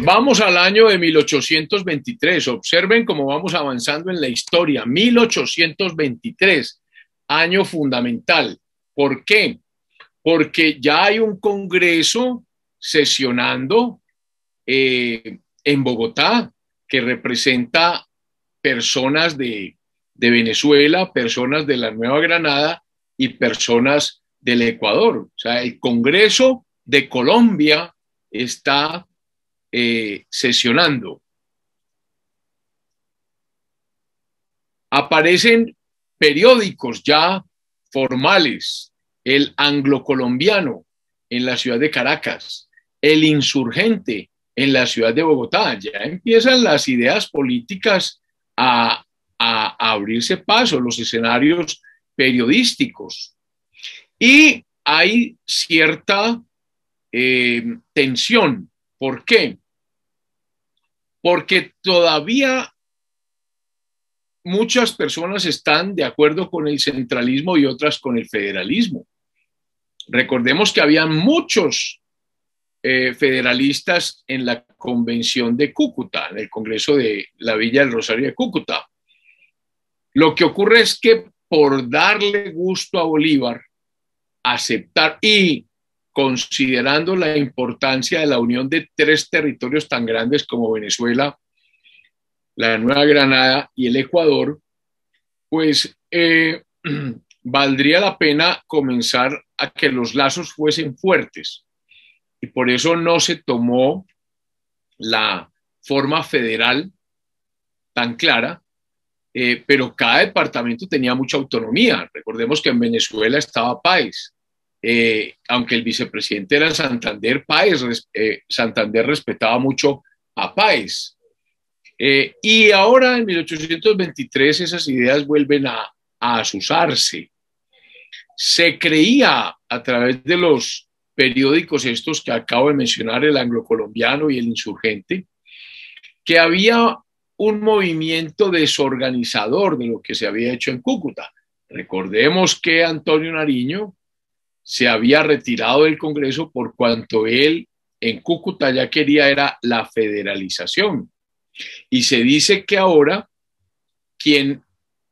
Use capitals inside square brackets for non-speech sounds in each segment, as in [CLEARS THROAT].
Nos vamos al año de 1823. Observen cómo vamos avanzando en la historia. 1823, año fundamental. ¿Por qué? Porque ya hay un congreso sesionando eh, en Bogotá que representa personas de, de Venezuela, personas de la Nueva Granada y personas del Ecuador. O sea, el Congreso de Colombia está eh, sesionando. Aparecen periódicos ya formales, el anglo-colombiano en la ciudad de Caracas, el insurgente en la ciudad de Bogotá. Ya empiezan las ideas políticas a, abrirse paso, los escenarios periodísticos. Y hay cierta eh, tensión. ¿Por qué? Porque todavía muchas personas están de acuerdo con el centralismo y otras con el federalismo. Recordemos que había muchos eh, federalistas en la convención de Cúcuta, en el Congreso de la Villa del Rosario de Cúcuta. Lo que ocurre es que por darle gusto a Bolívar, aceptar y considerando la importancia de la unión de tres territorios tan grandes como Venezuela, la Nueva Granada y el Ecuador, pues eh, [CLEARS THROAT] valdría la pena comenzar a que los lazos fuesen fuertes. Y por eso no se tomó la forma federal tan clara, eh, pero cada departamento tenía mucha autonomía. Recordemos que en Venezuela estaba Páez, eh, aunque el vicepresidente era Santander, Páez, eh, Santander respetaba mucho a Páez. Eh, y ahora en 1823 esas ideas vuelven a, a asusarse. Se creía a través de los periódicos estos que acabo de mencionar, el anglo-colombiano y el insurgente, que había un movimiento desorganizador de lo que se había hecho en Cúcuta. Recordemos que Antonio Nariño se había retirado del Congreso por cuanto él en Cúcuta ya quería era la federalización. Y se dice que ahora quien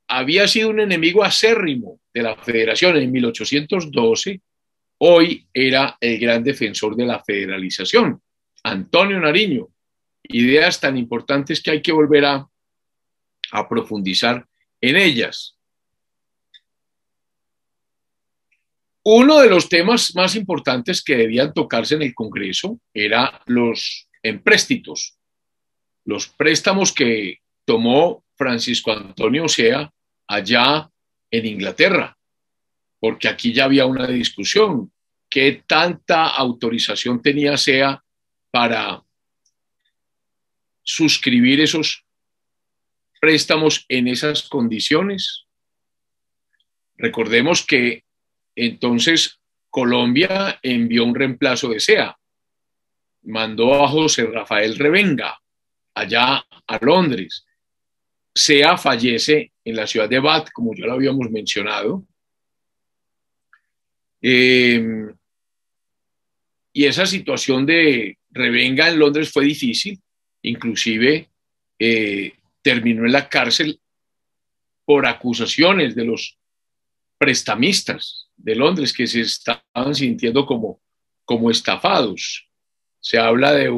había sido un enemigo acérrimo de la federación en 1812, hoy era el gran defensor de la federalización, Antonio Nariño. Ideas tan importantes que hay que volver a, a profundizar en ellas. Uno de los temas más importantes que debían tocarse en el Congreso era los empréstitos, los préstamos que tomó Francisco Antonio Osea allá en Inglaterra, porque aquí ya había una discusión, qué tanta autorización tenía SEA para suscribir esos préstamos en esas condiciones. Recordemos que entonces, Colombia envió un reemplazo de SEA. Mandó a José Rafael Revenga allá a Londres. SEA fallece en la ciudad de Bath, como ya lo habíamos mencionado. Em, y esa situación de Revenga en Londres fue difícil, inclusive eh, terminó en la cárcel por acusaciones de los prestamistas de Londres que se estaban sintiendo como, como estafados. Se habla de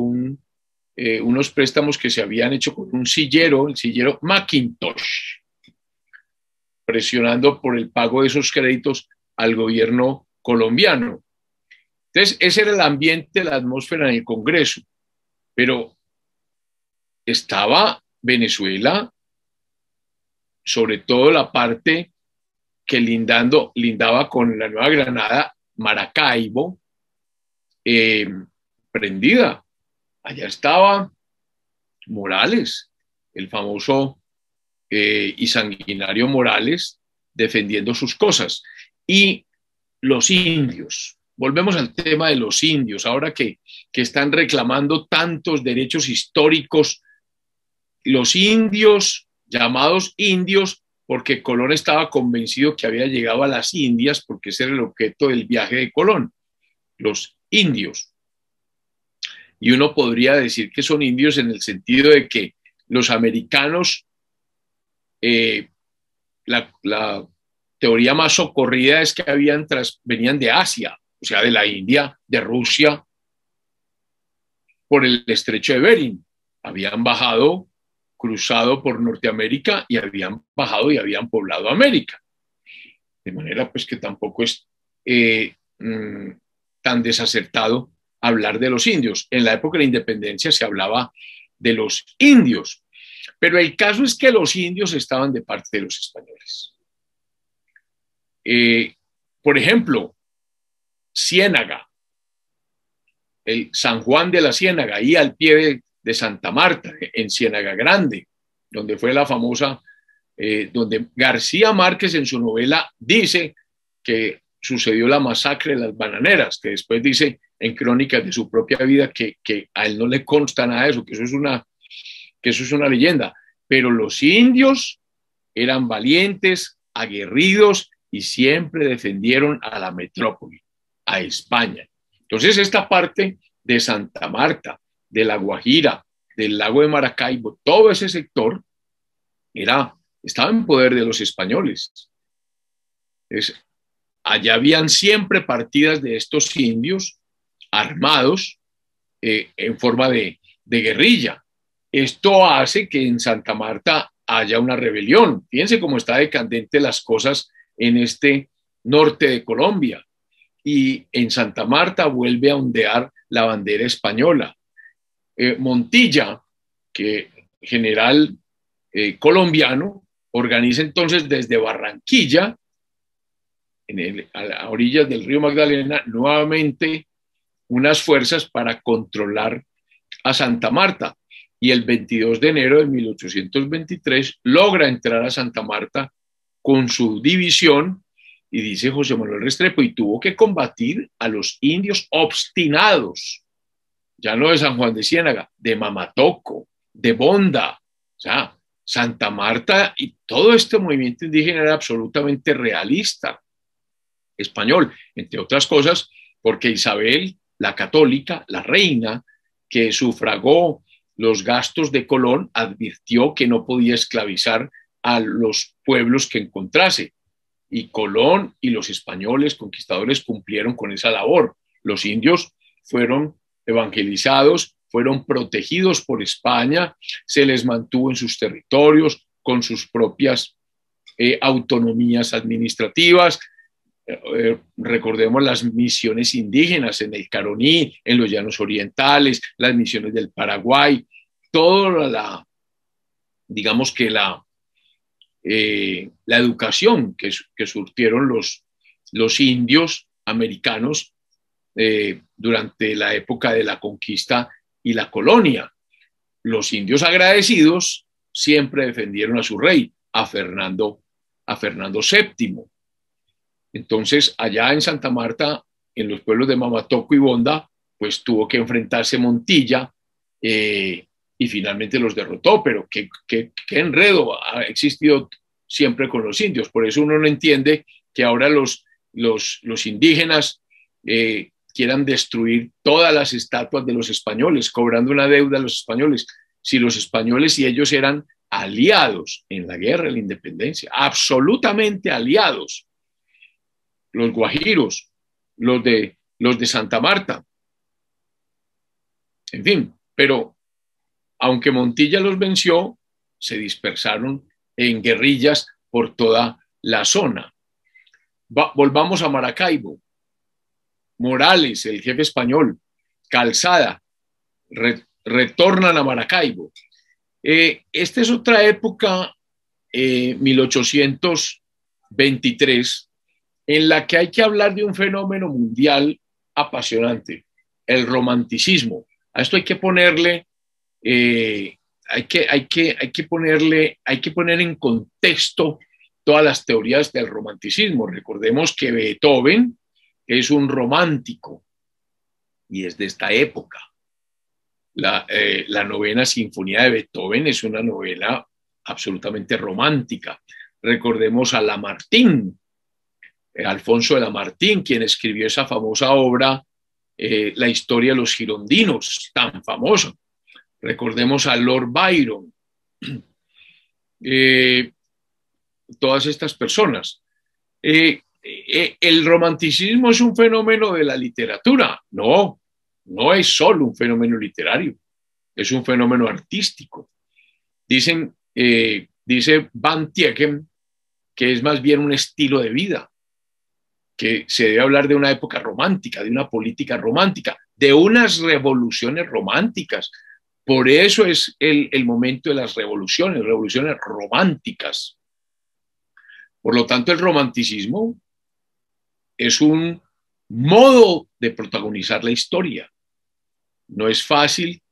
eh, unos préstamos que se habían hecho con un sillero, el sillero Macintosh, presionando por el pago de esos créditos al gobierno colombiano. Entonces, ese era el ambiente, la atmósfera en el Congreso. Pero estaba Venezuela, sobre todo la parte que lindando, lindaba con la Nueva Granada, Maracaibo, eh, prendida. Allá estaba Morales, el famoso eh, y sanguinario Morales, defendiendo sus cosas. Y los indios, volvemos al tema de los indios, ahora que, que están reclamando tantos derechos históricos, los indios, llamados indios, porque Colón estaba convencido que había llegado a las Indias, porque ese era el objeto del viaje de Colón, los indios. y uno podría decir que son indios en el sentido de que los americanos, eh, la, teoría más socorrida es que habían venían de Asia, o sea, de la India, de Rusia, por el estrecho de Bering. Habían bajado, cruzado por Norteamérica y habían bajado y habían poblado América. De manera pues que tampoco es eh, mm, tan desacertado hablar de los indios. En la época de la independencia se hablaba de los indios, pero el caso es que los indios estaban de parte de los españoles. Eh, por ejemplo, Ciénaga, el San Juan de la Ciénaga, ahí al pie de, Santa Marta, en Ciénaga Grande, donde fue la famosa, eh, donde García Márquez en su novela dice que sucedió la masacre de las bananeras, que después dice en crónicas de su propia vida que, a él no le consta nada de eso, que eso, es una, que eso es una leyenda. Pero los indios eran valientes, aguerridos y siempre defendieron a la metrópoli, a España. Entonces, esta parte de Santa Marta, de La Guajira, del lago de Maracaibo, todo ese sector era, estaba en poder de los españoles. Es, allá habían siempre partidas de estos indios armados eh, en forma de, guerrilla. Esto hace que en Santa Marta haya una rebelión. Fíjense cómo está decadente las cosas en este norte de Colombia. Y en Santa Marta vuelve a ondear la bandera española. Eh, Montilla, que general eh, colombiano, organiza entonces desde Barranquilla a, orillas del río Magdalena nuevamente unas fuerzas para controlar a Santa Marta. Y el 22 de enero de 1823 logra entrar a Santa Marta con su división, y dice José Manuel Restrepo, y tuvo que combatir a los indios obstinados, ya no de San Juan de Ciénaga, de Mamatoco, de Bonda, o sea, Santa Marta y todo este movimiento indígena era absolutamente realista español, entre otras cosas, porque Isabel, la católica, la reina, que sufragó los gastos de Colón, advirtió que no podía esclavizar a los pueblos que encontrase. Y Colón y los españoles conquistadores cumplieron con esa labor. Los indios fueron evangelizados, fueron protegidos por España, se les mantuvo en sus territorios con sus propias eh, autonomías administrativas, eh, recordemos las misiones indígenas en el Caroní, en los llanos orientales, las misiones del Paraguay, toda la, digamos que la, eh, la educación que, que surtieron los, los indios americanos eh, durante la época de la conquista y la colonia. Los indios agradecidos siempre defendieron a su rey, a Fernando, a Fernando VII. Entonces, allá en Santa Marta, en los pueblos de Mamatoco y Bonda, pues tuvo que enfrentarse Montilla eh, y finalmente los derrotó, pero qué, enredo ha existido siempre con los indios. Por eso uno no entiende que ahora los, los, los indígenas eh, quieran destruir todas las estatuas de los españoles, cobrando una deuda a los españoles, si los españoles y ellos eran aliados en la guerra de la independencia, absolutamente aliados los guajiros, los de, los de Santa Marta. En fin, pero aunque Montilla los venció, se dispersaron en guerrillas por toda la zona. volvamos a Maracaibo. Morales, el jefe español, Calzada, retornan a Maracaibo. Eh, esta es otra época, 1823, eh, en la que hay que hablar de un fenómeno mundial apasionante, el romanticismo. A esto hay que ponerle, eh, hay, que, hay, que, hay que ponerle, hay que poner en contexto todas las teorías del romanticismo. Recordemos que Beethoven es un romántico y es de esta época. La, eh, la novena sinfonía de Beethoven es una novela absolutamente romántica. Recordemos a Lamartine, eh, Alfonso de Lamartín, quien escribió esa famosa obra eh, la historia de los girondinos, tan famosa. Recordemos a Lord Byron, [CLEARS THROAT] todas estas personas. El romanticismo es un fenómeno de la literatura. No, no es solo un fenómeno literario, es un fenómeno artístico. Dicen, dice Van Tieken que es más bien un estilo de vida que se debe hablar de una época romántica, de una política romántica, de unas revoluciones románticas. Por eso es el, el momento de las revoluciones, revoluciones románticas. Por lo tanto, el romanticismo es un modo de protagonizar la historia. No es fácil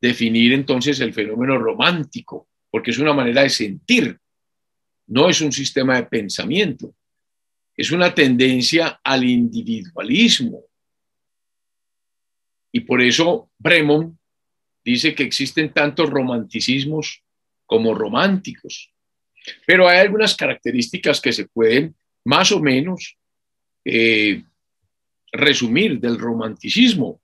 definir entonces el fenómeno romántico, porque es una manera de sentir, no es un sistema de pensamiento es una tendencia al individualismo. Y por eso Bremont dice que existen tantos romanticismos como románticos. Pero hay algunas características que se pueden más o menos eh, resumir del romanticismo.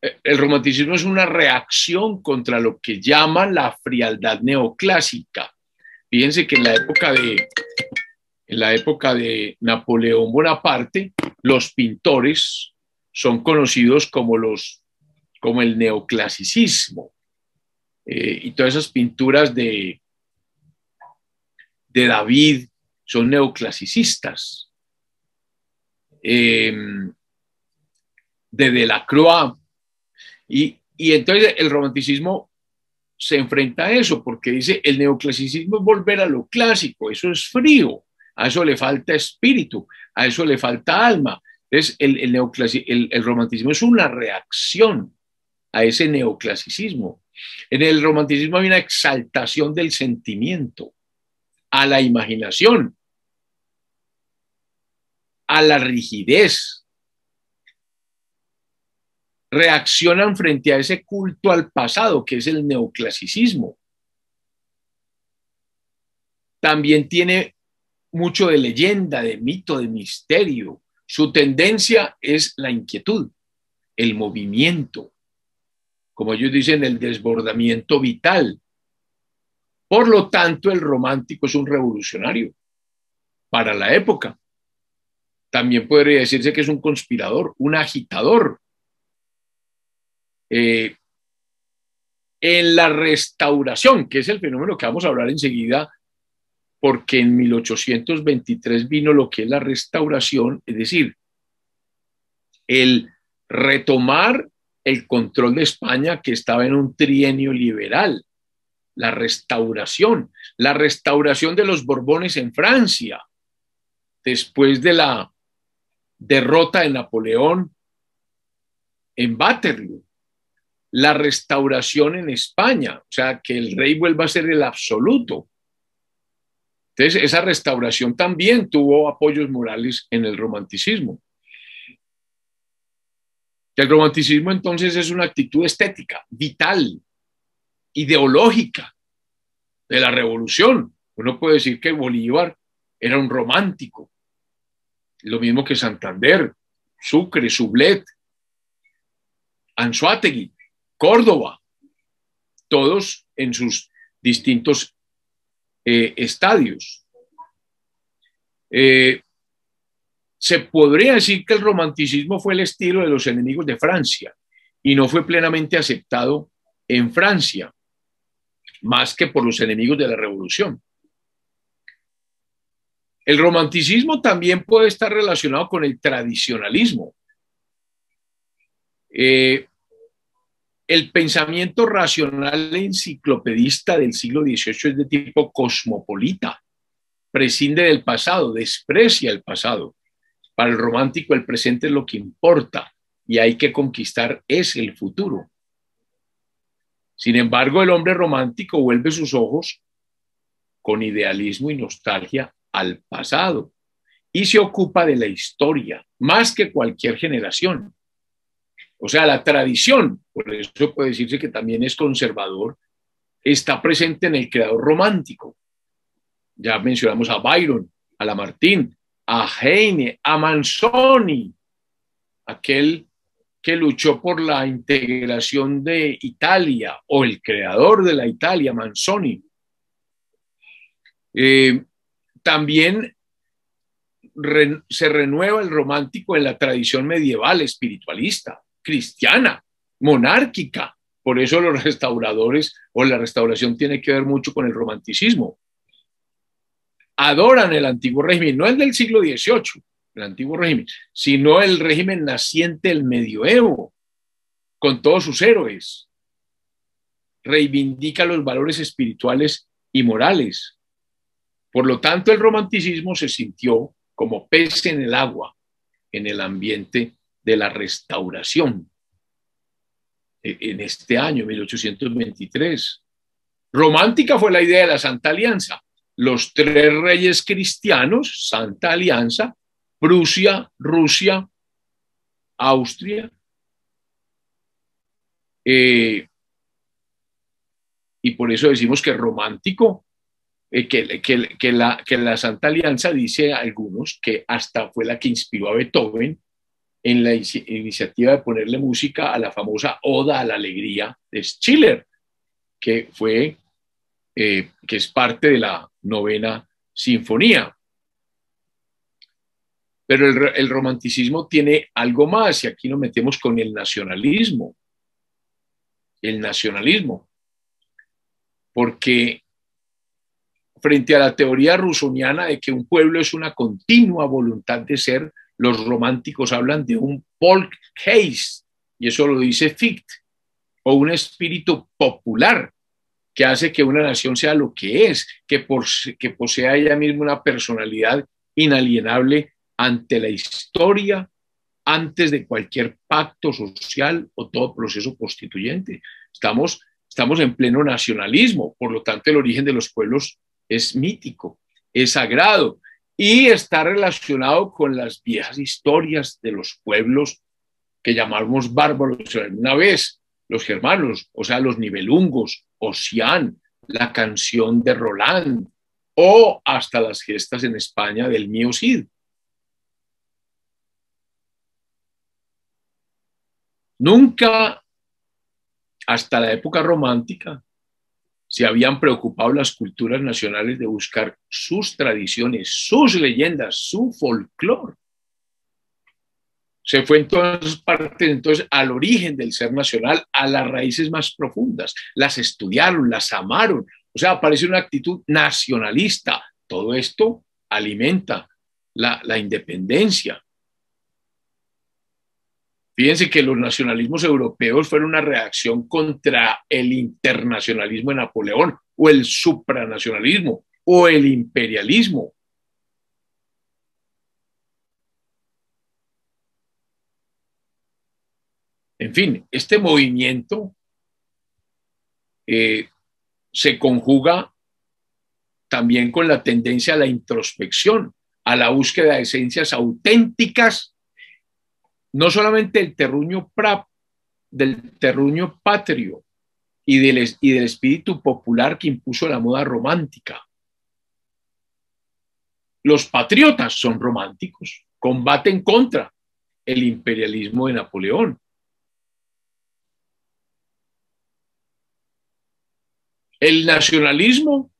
El romanticismo es una reacción contra lo que llaman la frialdad neoclásica. Fíjense que en la época de, en la época de Napoleón Bonaparte, los pintores son conocidos como, los, como el neoclasicismo. Eh, y todas esas pinturas de, de David son neoclasicistas. Eh, de Delacroix. Y, y entonces el romanticismo se enfrenta a eso porque dice el neoclasicismo es volver a lo clásico, eso es frío a eso le falta espíritu, a eso le falta alma. Entonces, el, el, el, romanticismo es una reacción a ese neoclasicismo. En el romanticismo hay una exaltación del sentimiento, a la imaginación, a la rigidez. Reaccionan frente a ese culto al pasado, que es el neoclasicismo. También tiene mucho de leyenda, de mito, de misterio. Su tendencia es la inquietud, el movimiento, como ellos dicen, el desbordamiento vital. Por lo tanto, el romántico es un revolucionario para la época. También podría decirse que es un conspirador, un agitador. Eh, en la restauración, que es el fenómeno que vamos a hablar enseguida, porque en 1823 vino lo que es la restauración, es decir, el retomar el control de España que estaba en un trienio liberal, la restauración, la restauración de los Borbones en Francia, después de la derrota de Napoleón en Waterloo, la restauración en España, o sea, que el rey vuelva a ser el absoluto, entonces, esa restauración también tuvo apoyos morales en el romanticismo. El romanticismo entonces es una actitud estética, vital, ideológica de la revolución. Uno puede decir que Bolívar era un romántico, lo mismo que Santander, Sucre, Sublet, Anzuategui, Córdoba, todos en sus distintos eh, estadios. Eh, se podría decir que el romanticismo fue el estilo de los enemigos de Francia y no fue plenamente aceptado en Francia, más que por los enemigos de la revolución. El romanticismo también puede estar relacionado con el tradicionalismo. Eh, el pensamiento racional enciclopedista del siglo XVIII es de tipo cosmopolita, prescinde del pasado, desprecia el pasado. Para el romántico el presente es lo que importa y hay que conquistar es el futuro. Sin embargo, el hombre romántico vuelve sus ojos con idealismo y nostalgia al pasado y se ocupa de la historia más que cualquier generación. O sea, la tradición, por eso puede decirse que también es conservador, está presente en el creador romántico. Ya mencionamos a Byron, a Lamartine, a Heine, a Manzoni, aquel que luchó por la integración de Italia o el creador de la Italia, Manzoni. Eh, también se renueva el romántico en la tradición medieval, espiritualista, cristiana, monárquica. Por eso los restauradores o la restauración tiene que ver mucho con el romanticismo. Adoran el antiguo régimen, no el del siglo XVIII, el antiguo régimen, sino el régimen naciente del medioevo, con todos sus héroes. Reivindica los valores espirituales y morales. Por lo tanto, el romanticismo se sintió como pez en el agua en el ambiente de la restauración e, en este año, 1823. Romántica fue la idea de la Santa Alianza. Los tres reyes cristianos, Santa Alianza, Prusia, Rusia, Austria. Eh, y por eso decimos que romántico eh, que, la, que la Santa Alianza dice algunos que hasta fue la que inspiró a Beethoven en la iniciativa de ponerle música a la famosa Oda a la Alegría de Schiller, que fue, eh, que es parte de la novena sinfonía. Pero el, el, romanticismo tiene algo más y aquí nos metemos con el nacionalismo. El nacionalismo. Porque frente a la teoría rusoniana de que un pueblo es una continua voluntad de ser, los románticos hablan de un Volksgeist, y eso lo dice Fichte, o un espíritu popular que hace que una nación sea lo que es, que, por, que posea ella misma una personalidad inalienable ante la historia, antes de cualquier pacto social o todo proceso constituyente. Estamos, estamos en pleno nacionalismo, por lo tanto el origen de los pueblos es mítico, es sagrado y está relacionado con las viejas historias de los pueblos que llamamos bárbaros una vez, los germanos, o sea, los nivelungos, Oceán, la canción de Roland o hasta las gestas en España del mío Cid. Nunca, hasta la época romántica, se habían preocupado las culturas nacionales de buscar sus tradiciones, sus leyendas, su folclore. Se fue en todas partes entonces al origen del ser nacional, a las raíces más profundas. Las estudiaron, las amaron. O sea, aparece una actitud nacionalista. Todo esto alimenta la independencia, Fíjense que los nacionalismos europeos fueron una reacción contra el internacionalismo de Napoleón o el supranacionalismo o el imperialismo. En fin, este movimiento eh, se conjuga también con la tendencia a la introspección, a la búsqueda de esencias auténticas no solamente el terruño del terruño patrio y del, y del espíritu popular que impuso la moda romántica. Los patriotas son románticos, combaten contra el imperialismo de Napoleón. El nacionalismo,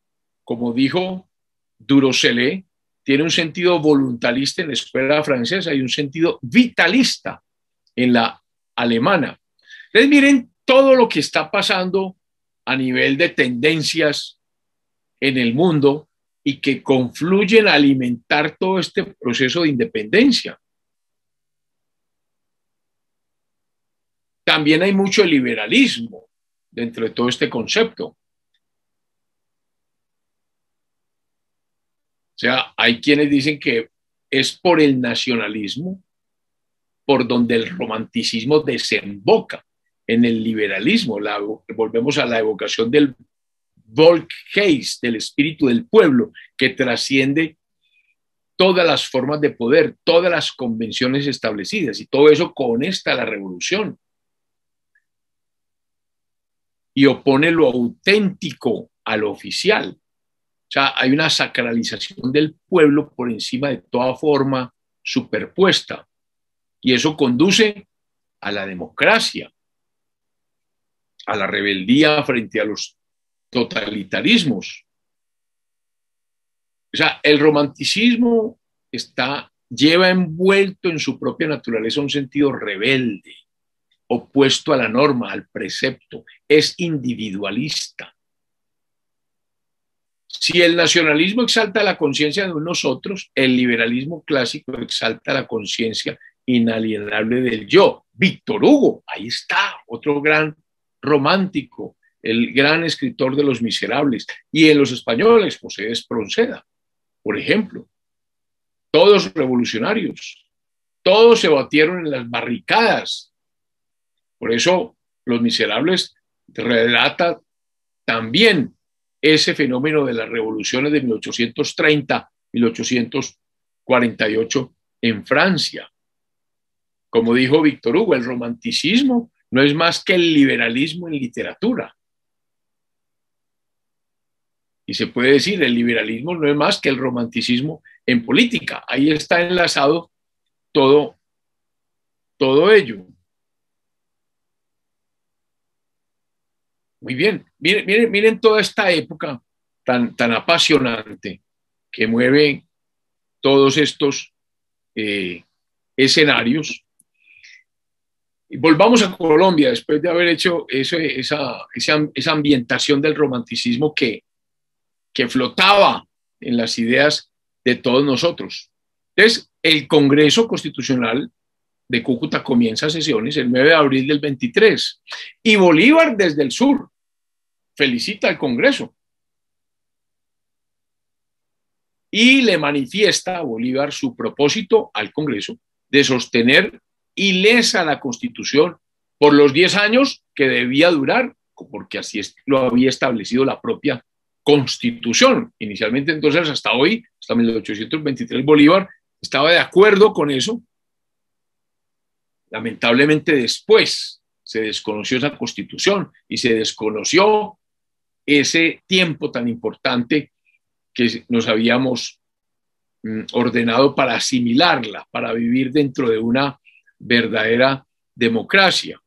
como dijo Duroselé, tiene un sentido voluntarista en la escuela francesa y un sentido vitalista en la alemana. Entonces miren todo lo que está pasando a nivel de tendencias en el mundo y que confluyen a alimentar todo este proceso de independencia. También hay mucho liberalismo dentro de todo este concepto. O sea, hay quienes dicen que es por el nacionalismo por donde el romanticismo desemboca en el liberalismo. Volvemos a la evocación del Volksgeist, del espíritu del pueblo, que trasciende todas las formas de poder, todas las convenciones establecidas, y todo eso conecta la revolución. Y opone lo auténtico a lo oficial. O sea, hay una sacralización del pueblo por encima de toda forma superpuesta. Y eso conduce a la democracia, a la rebeldía frente a los totalitarismos. O sea, el romanticismo está, lleva envuelto en su propia naturaleza un sentido rebelde, opuesto a la norma, al precepto, es individualista. Si el nacionalismo exalta la conciencia de nosotros, el liberalismo clásico exalta la conciencia inalienable del yo. Víctor Hugo, ahí está, otro gran romántico, el gran escritor de Los Miserables. Y en los españoles, José Espronceda, por ejemplo. Todos revolucionarios, todos se batieron en las barricadas. Por eso Los Miserables relata también ese fenómeno de las revoluciones de 1830, 1848 en Francia. Como dijo Víctor Hugo, el romanticismo no es más que el liberalismo en literatura. Y se puede decir, el liberalismo no es más que el romanticismo en política. Ahí está enlazado todo, todo ello. Muy bien, miren, toda esta época tan, tan apasionante que mueve todos estos eh, escenarios. Volvamos a Colombia después de haber hecho esa, esa, ambientación del romanticismo que, que flotaba en las ideas de todos nosotros. Entonces, el Congreso Constitucional de Cúcuta comienza sesiones el 9 de abril del 23 y Bolívar desde el sur felicita al Congreso y le manifiesta a Bolívar su propósito al Congreso de sostener ilesa la Constitución por los 10 años que debía durar, porque así lo había establecido la propia Constitución. Inicialmente, entonces, hasta hoy, hasta 1823, Bolívar estaba de acuerdo con eso Lamentablemente después se desconoció esa constitución y se desconoció ese tiempo tan importante que nos habíamos mm, ordenado para asimilarla, para vivir dentro de una verdadera democracia.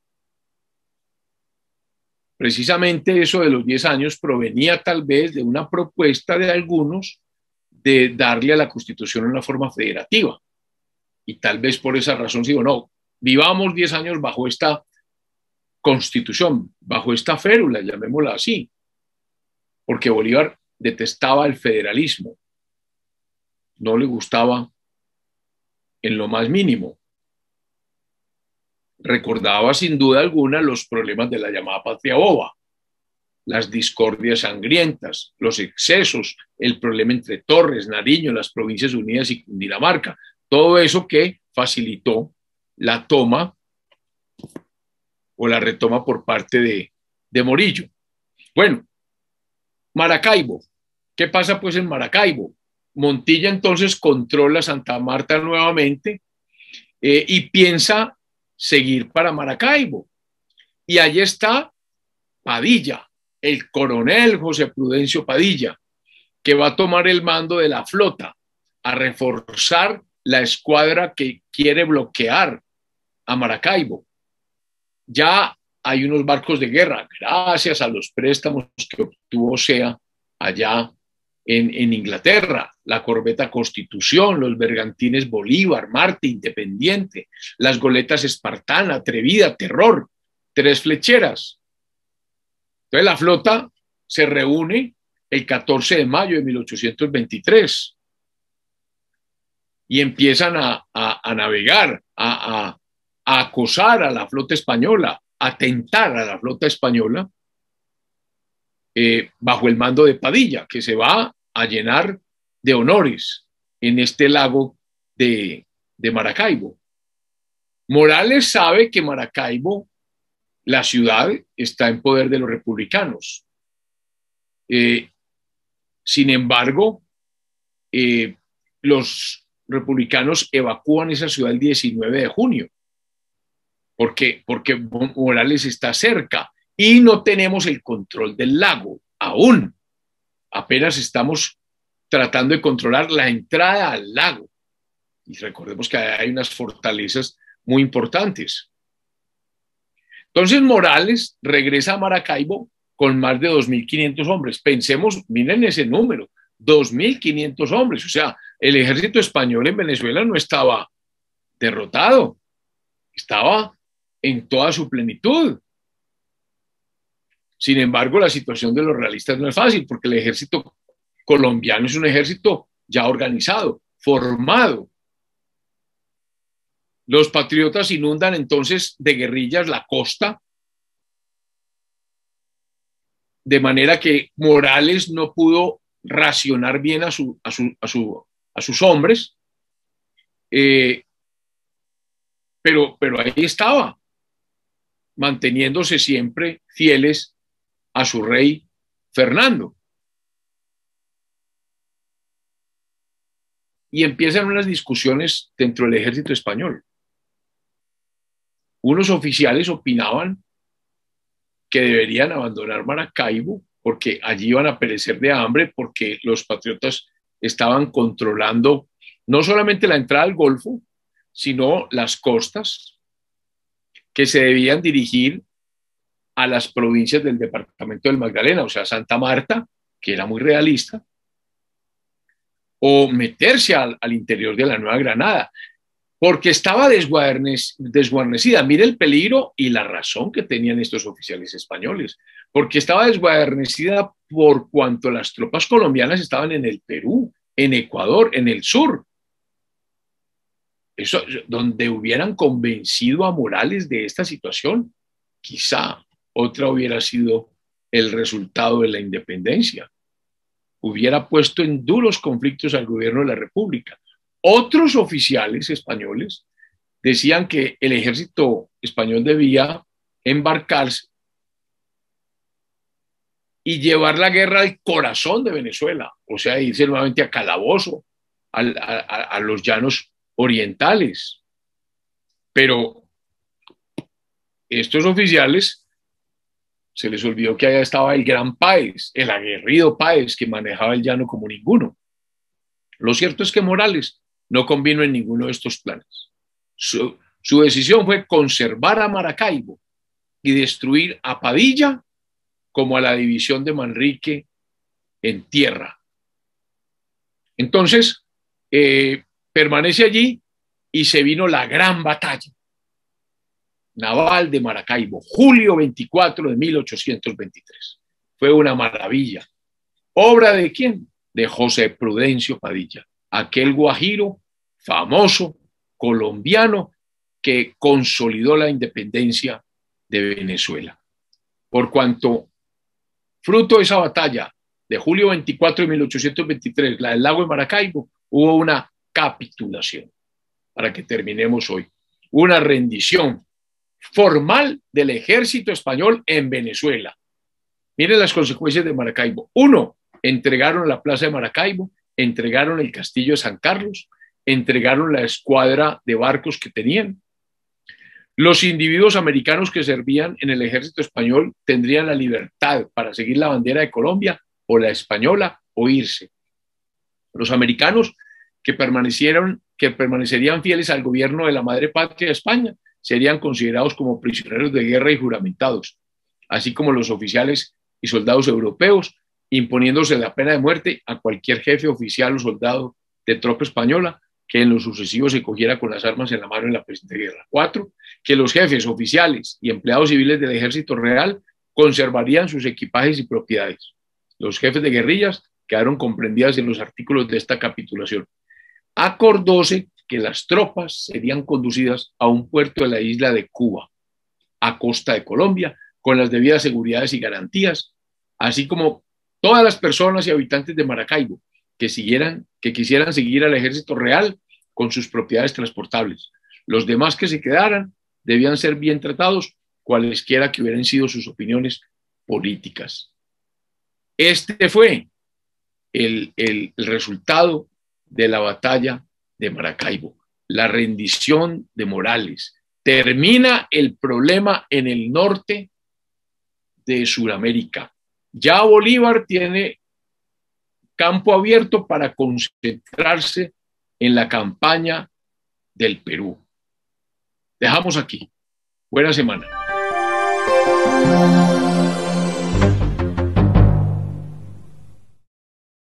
Precisamente eso de los 10 años provenía tal vez de una propuesta de algunos de darle a la Constitución una forma federativa. Y tal vez por esa razón digo, no, vivamos 10 años bajo esta constitución, bajo esta férula, llamémosla así, porque Bolívar detestaba el federalismo, no le gustaba en lo más mínimo. Recordaba sin duda alguna los problemas de la llamada patria boba, las discordias sangrientas, los excesos, el problema entre Torres, Nariño, las Provincias Unidas y Cundinamarca, todo eso que facilitó la toma o la retoma por parte de, de Morillo. Bueno, Maracaibo. ¿Qué pasa pues en Maracaibo? Montilla entonces controla Santa Marta nuevamente eh, y piensa seguir para Maracaibo. Y allí está Padilla, el coronel José Prudencio Padilla, que va a tomar el mando de la flota, a reforzar la escuadra que quiere bloquear a Maracaibo. Ya hay unos barcos de guerra, gracias a los préstamos que obtuvo SEA allá en, en, Inglaterra, la corbeta Constitución, los bergantines Bolívar, Marte, Independiente, las goletas Espartana, Atrevida, Terror, tres flecheras. Entonces la flota se reúne el 14 de mayo de 1823 y empiezan a, a, navegar, a, a, acosar a la flota española, a tentar a la flota española eh, bajo el mando de Padilla, que se va a llenar de honores en este lago de, Maracaibo. Morales sabe que Maracaibo, la ciudad, está en poder de los republicanos. Eh, sin embargo, eh, los republicanos evacúan esa ciudad el 19 de junio, porque, porque Morales está cerca y no tenemos el control del lago aún. Apenas estamos tratando de controlar la entrada al lago. Y recordemos que hay unas fortalezas muy importantes. Entonces Morales regresa a Maracaibo con más de 2.500 hombres. Pensemos, miren ese número, 2.500 hombres. O sea, el ejército español en Venezuela no estaba derrotado, estaba en toda su plenitud. Sin embargo, la situación de los realistas no es fácil porque el ejército colombiano es un ejército ya organizado, formado. Los patriotas inundan entonces de guerrillas la costa, de manera que Morales no pudo racionar bien a, sus hombres, eh, pero ahí estaba, manteniéndose siempre fieles a su rey Fernando. Y empiezan unas discusiones dentro del ejército español. Unos oficiales opinaban que deberían abandonar Maracaibo porque allí iban a perecer de hambre, porque los patriotas estaban controlando no solamente la entrada al Golfo, sino las costas que se debían dirigir a las provincias del departamento del Magdalena, o sea, Santa Marta, que era muy realista, o meterse al, interior de la Nueva Granada, porque estaba desguarnecida. Mire el peligro y la razón que tenían estos oficiales españoles, porque estaba desguarnecida por cuanto las tropas colombianas estaban en el Perú, en Ecuador, en el sur. Donde hubieran convencido a Morales de esta situación, quizá otra hubiera sido el resultado de la independencia. Hubiera puesto en duros conflictos al gobierno de la República. Otros oficiales españoles decían que el ejército español debía embarcarse y llevar la guerra al corazón de Venezuela, o sea, irse nuevamente a Calabozo, a los llanos orientales. Pero estos oficiales se les olvidó que allá estaba el gran Páez, el aguerrido Páez que manejaba el llano como ninguno. Lo cierto es que Morales no convino en ninguno de estos planes. Su, decisión fue conservar a Maracaibo y destruir a Padilla como a la división de Manrique en tierra. Entonces, eh, permanece allí y se vino la gran batalla naval de Maracaibo, julio 24 de 1823. Fue una maravilla. ¿Obra de quién? De José Prudencio Padilla, aquel guajiro famoso colombiano que consolidó la independencia de Venezuela. Por cuanto, fruto de esa batalla de julio 24 de 1823, la del lago de Maracaibo, hubo una capitulación, para que terminemos hoy, una rendición formal del ejército español en Venezuela. Miren las consecuencias de Maracaibo. Uno, entregaron la plaza de Maracaibo, entregaron el castillo de San Carlos, entregaron la escuadra de barcos que tenían. Los individuos americanos que servían en el ejército español tendrían la libertad para seguir la bandera de Colombia o la española o irse. Los americanos que permanecieron, que permanecerían fieles al gobierno de la madre patria de España, serían considerados como prisioneros de guerra y juramentados, así como los oficiales y soldados europeos, imponiéndose la pena de muerte a cualquier jefe oficial o soldado de tropa española que en lo sucesivo se cogiera con las armas en la mano en la presente guerra. Cuatro, que los jefes oficiales y empleados civiles del ejército real conservarían sus equipajes y propiedades. Los jefes de guerrillas quedaron comprendidas en los artículos de esta capitulación. Acordóse que las tropas serían conducidas a un puerto de la isla de Cuba, a costa de Colombia, con las debidas seguridades y garantías, así como todas las personas y habitantes de Maracaibo que, siguieran, que quisieran seguir al ejército real con sus propiedades transportables. Los demás que se quedaran debían ser bien tratados, cualesquiera que hubieran sido sus opiniones políticas. Este fue el, el resultado de la batalla de Maracaibo, la rendición de Morales. Termina el problema en el norte de Sudamérica. Ya Bolívar tiene campo abierto para concentrarse en la campaña del Perú. Dejamos aquí. Buena semana.